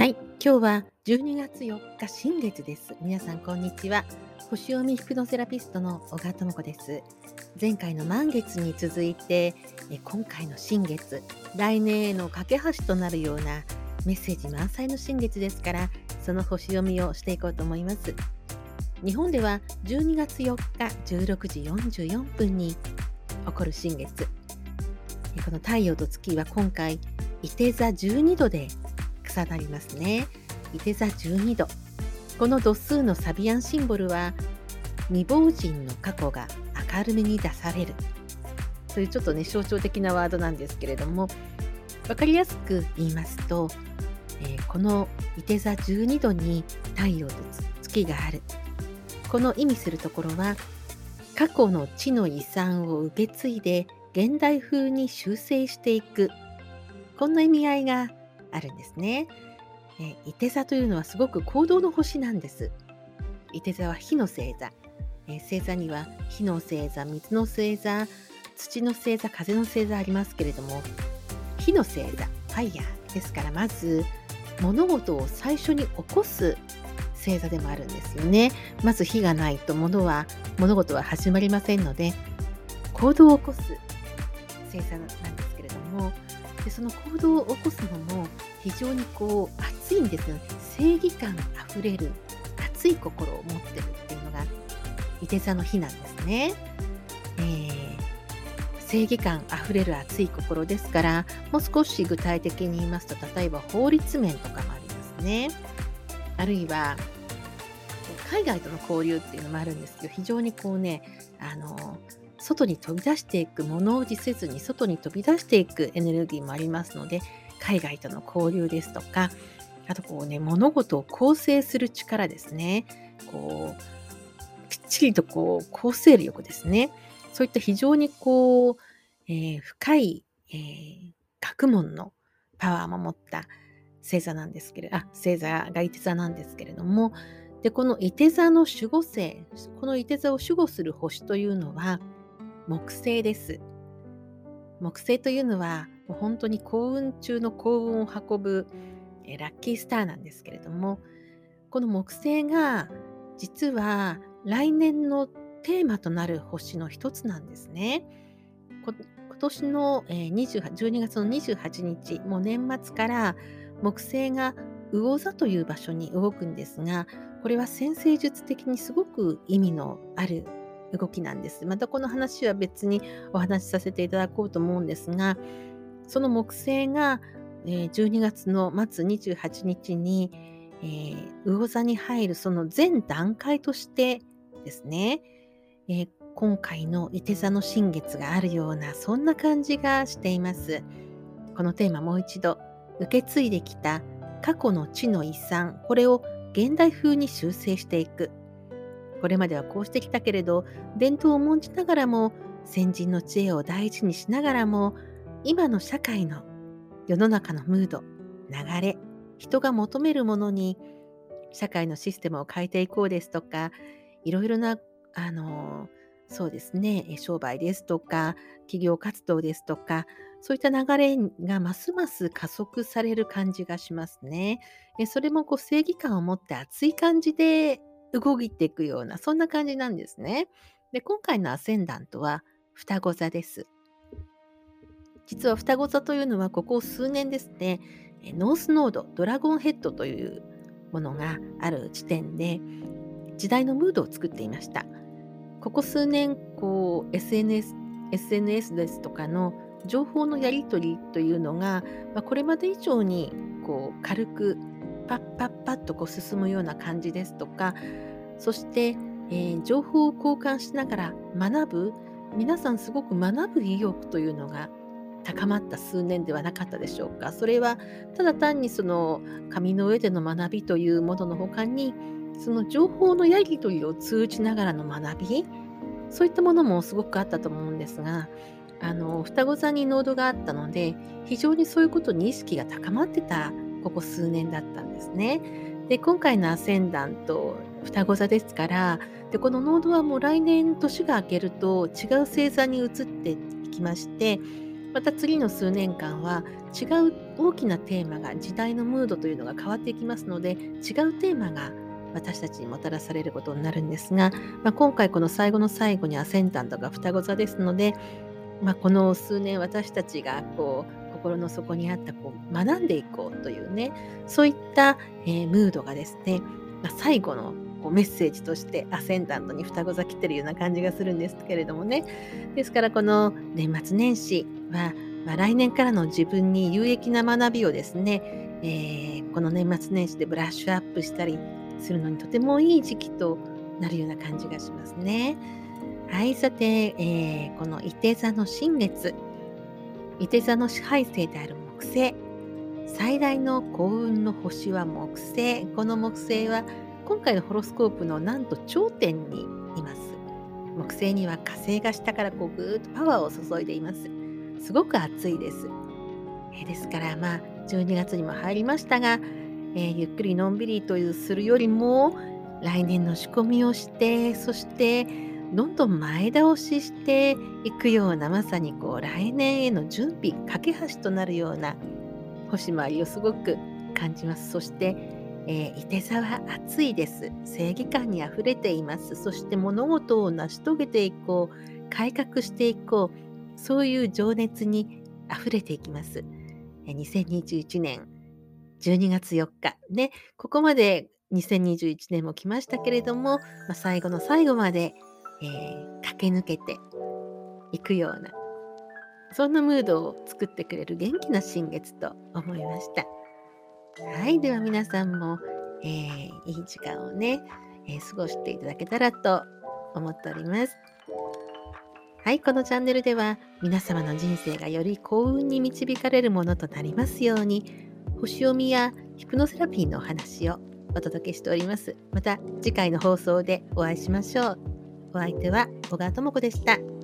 はい、今日は12月4日新月です。皆さんこんにちは。星読みヒプノセラピストの小川智子です。前回の満月に続いて、今回の新月、来年への架け橋となるようなメッセージ満載の新月ですから、その星読みをしていこうと思います。日本では12月4日16時44分に起こる新月。この太陽と月は今回、伊手座12度で重なりますね。いて座12度。この度数のサビアンシンボルは未亡人の過去が明るみに出されるというちょっとね象徴的なワードなんですけれども分かりやすく言いますと、えー、このいて座12度に太陽と月があるこの意味するところは過去の地の遺産を受け継いで現代風に修正していくこんな意味合いがあるんですね。え伊手座というのはすごく行動の星なんです。伊手座は火の星座。え星座には火の星座、水の星座、土の星座、風の星座ありますけれども、火の星座、ファイヤーですからまず物事を最初に起こす星座でもあるんですよね。まず火がないと物は物事は始まりませんので行動を起こす星座なんですけれどもでその行動を起こすのも非常にこう熱いんですよね正義感あふれる熱い心を持ってるっていうのがいて座の日なんですね。えー、正義感あふれる熱い心ですからもう少し具体的に言いますと例えば法律面とかもありますね。あるいは海外との交流っていうのもあるんですけど非常にこうねあの外に飛び出していく物おじせずに外に飛び出していくエネルギーもありますので海外との交流ですとかあとこうね物事を構成する力ですね。こうきっちりとこう構成力ですね。そういった非常にこう、えー、深い、えー、学問のパワーも持った星座なんですけれどあ星座がいて座なんですけれどもでこのいて座の守護星このいて座を守護する星というのは木星です。木星というのはもう本当に幸運中の幸運を運ぶえラッキースターなんですけれどもこの木星が実は来年のテーマとなる星の一つなんですね。今年の、え28 12月の28日もう年末から木星が魚座という場所に動くんですがこれは先生術的にすごく意味のある動きなんです。またこの話は別にお話しさせていただこうと思うんですが、その木星が12月の末28日に、えー、魚座に入るその全段階としてですね、えー、今回の伊手座の新月があるようなそんな感じがしています。このテーマもう一度受け継いできた過去の地の遺産これを現代風に修正していくこれまではこうしてきたけれど伝統を重んじながらも先人の知恵を大事にしながらも今の社会の世の中のムード流れ人が求めるものに社会のシステムを変えていこうですとかいろいろなあのそうですね商売ですとか企業活動ですとかそういった流れがますます加速される感じがしますね。それもこう正義感を持って熱い感じで動いていくような、そんな感じなんですね。で、今回のアセンダントは双子座です。実は双子座というのはここ数年ですね、ノースノード、ドラゴンヘッドというものがある時点で時代のムードを作っていました。ここ数年、こう SNS、SNS ですとかの情報のやり取りというのが、まあ、これまで以上にこう軽くパッパッパッとこう進むような感じですとかそして、えー、情報を交換しながら学ぶ皆さんすごく学ぶ意欲というのが高まった数年ではなかったでしょうか。それはただ単にその紙の上での学びというものの他にその情報のやり取りを通じながらの学びそういったものもすごくあったと思うんですがあの双子座に濃度があったので非常にそういうことに意識が高まってたここ数年だったんですね。で今回のアセンダント双子座ですからでこのノードはもう来年年が明けると違う星座に移っていきましてまた次の数年間は違う大きなテーマが時代のムードというのが変わっていきますので違うテーマが私たちにもたらされることになるんですが、まあ、今回この最後の最後にアセンタントが双子座ですので、まあ、この数年私たちがこう心の底にあったこう学んでいこうというねそういった、えー、ムードがですね、まあ、最後のこうメッセージとしてアセンダントに双子座来てるような感じがするんですけれどもねですからこの年末年始は、まあ、来年からの自分に有益な学びをですね、えー、この年末年始でブラッシュアップしたりするのにとてもいい時期となるような感じがしますね。はい、さて、えー、この伊手座の新月、伊手座の支配星である木星、最大の幸運の星は木星。この木星は今回のホロスコープのなんと頂点にいます。木星には火星が下からこうぐーっとパワーを注いでいます。すごく暑いです。えですからまあ12月にも入りましたが、えー、ゆっくりのんびりというするよりも来年の仕込みをしてそしてどんどん前倒ししていくようなまさにこう来年への準備架け橋となるような星回りをすごく感じます。そして、えー、いて座は暑いです。正義感にあふれています。そして物事を成し遂げていこう。改革していこう。そういう情熱にあふれていきます。2021年12月4日。ね、ここまで2021年も来ましたけれども、まあ、最後の最後まで、えー、駆け抜けていくような、そんなムードを作ってくれる元気な新月と思いました。はい、では皆さんも、えー、いい時間をね、えー、過ごしていただけたらと思っております。はい、このチャンネルでは皆様の人生がより幸運に導かれるものとなりますように、星読みやヒプノセラピーのお話をお届けしております。また次回の放送でお会いしましょう。お相手は小川智子でした。